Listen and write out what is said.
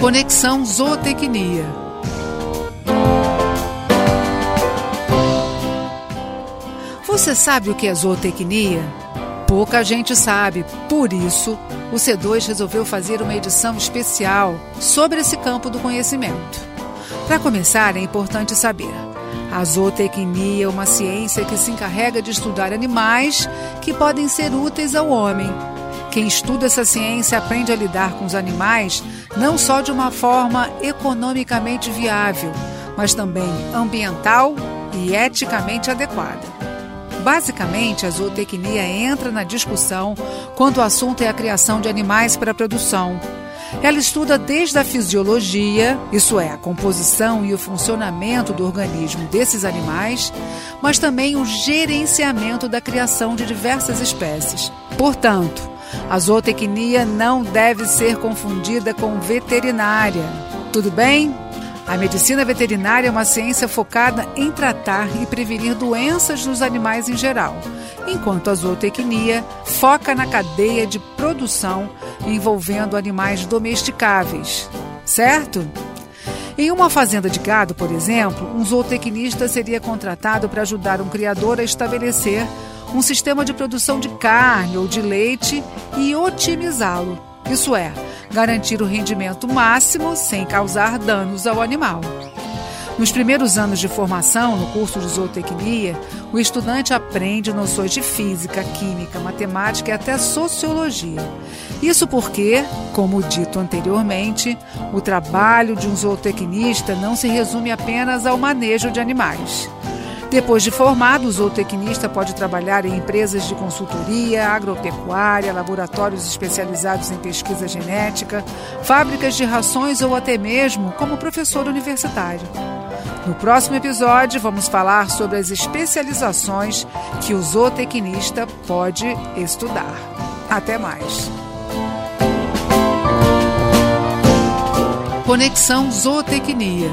Conexão Zootecnia. Você sabe o que é zootecnia? Pouca gente sabe, por isso o C2 resolveu fazer uma edição especial sobre esse campo do conhecimento. Para começar, é importante saber: a zootecnia é uma ciência que se encarrega de estudar animais que podem ser úteis ao homem. Quem estuda essa ciência aprende a lidar com os animais não só de uma forma economicamente viável, mas também ambiental e eticamente adequada. Basicamente, a zootecnia entra na discussão quando o assunto é a criação de animais para a produção. Ela estuda desde a fisiologia, isso é, a composição e o funcionamento do organismo desses animais, mas também o gerenciamento da criação de diversas espécies. Portanto, a zootecnia não deve ser confundida com veterinária. Tudo bem? A medicina veterinária é uma ciência focada em tratar e prevenir doenças nos animais em geral, enquanto a zootecnia foca na cadeia de produção envolvendo animais domesticáveis. Certo? Em uma fazenda de gado, por exemplo, um zootecnista seria contratado para ajudar um criador a estabelecer um sistema de produção de carne ou de leite e otimizá-lo. Isso é, garantir o rendimento máximo sem causar danos ao animal. Nos primeiros anos de formação no curso de zootecnia, o estudante aprende noções de física, química, matemática e até sociologia. Isso porque, como dito anteriormente, o trabalho de um zootecnista não se resume apenas ao manejo de animais. Depois de formado, o zootecnista pode trabalhar em empresas de consultoria, agropecuária, laboratórios especializados em pesquisa genética, fábricas de rações ou até mesmo como professor universitário. No próximo episódio, vamos falar sobre as especializações que o zootecnista pode estudar. Até mais! Conexão Zootecnia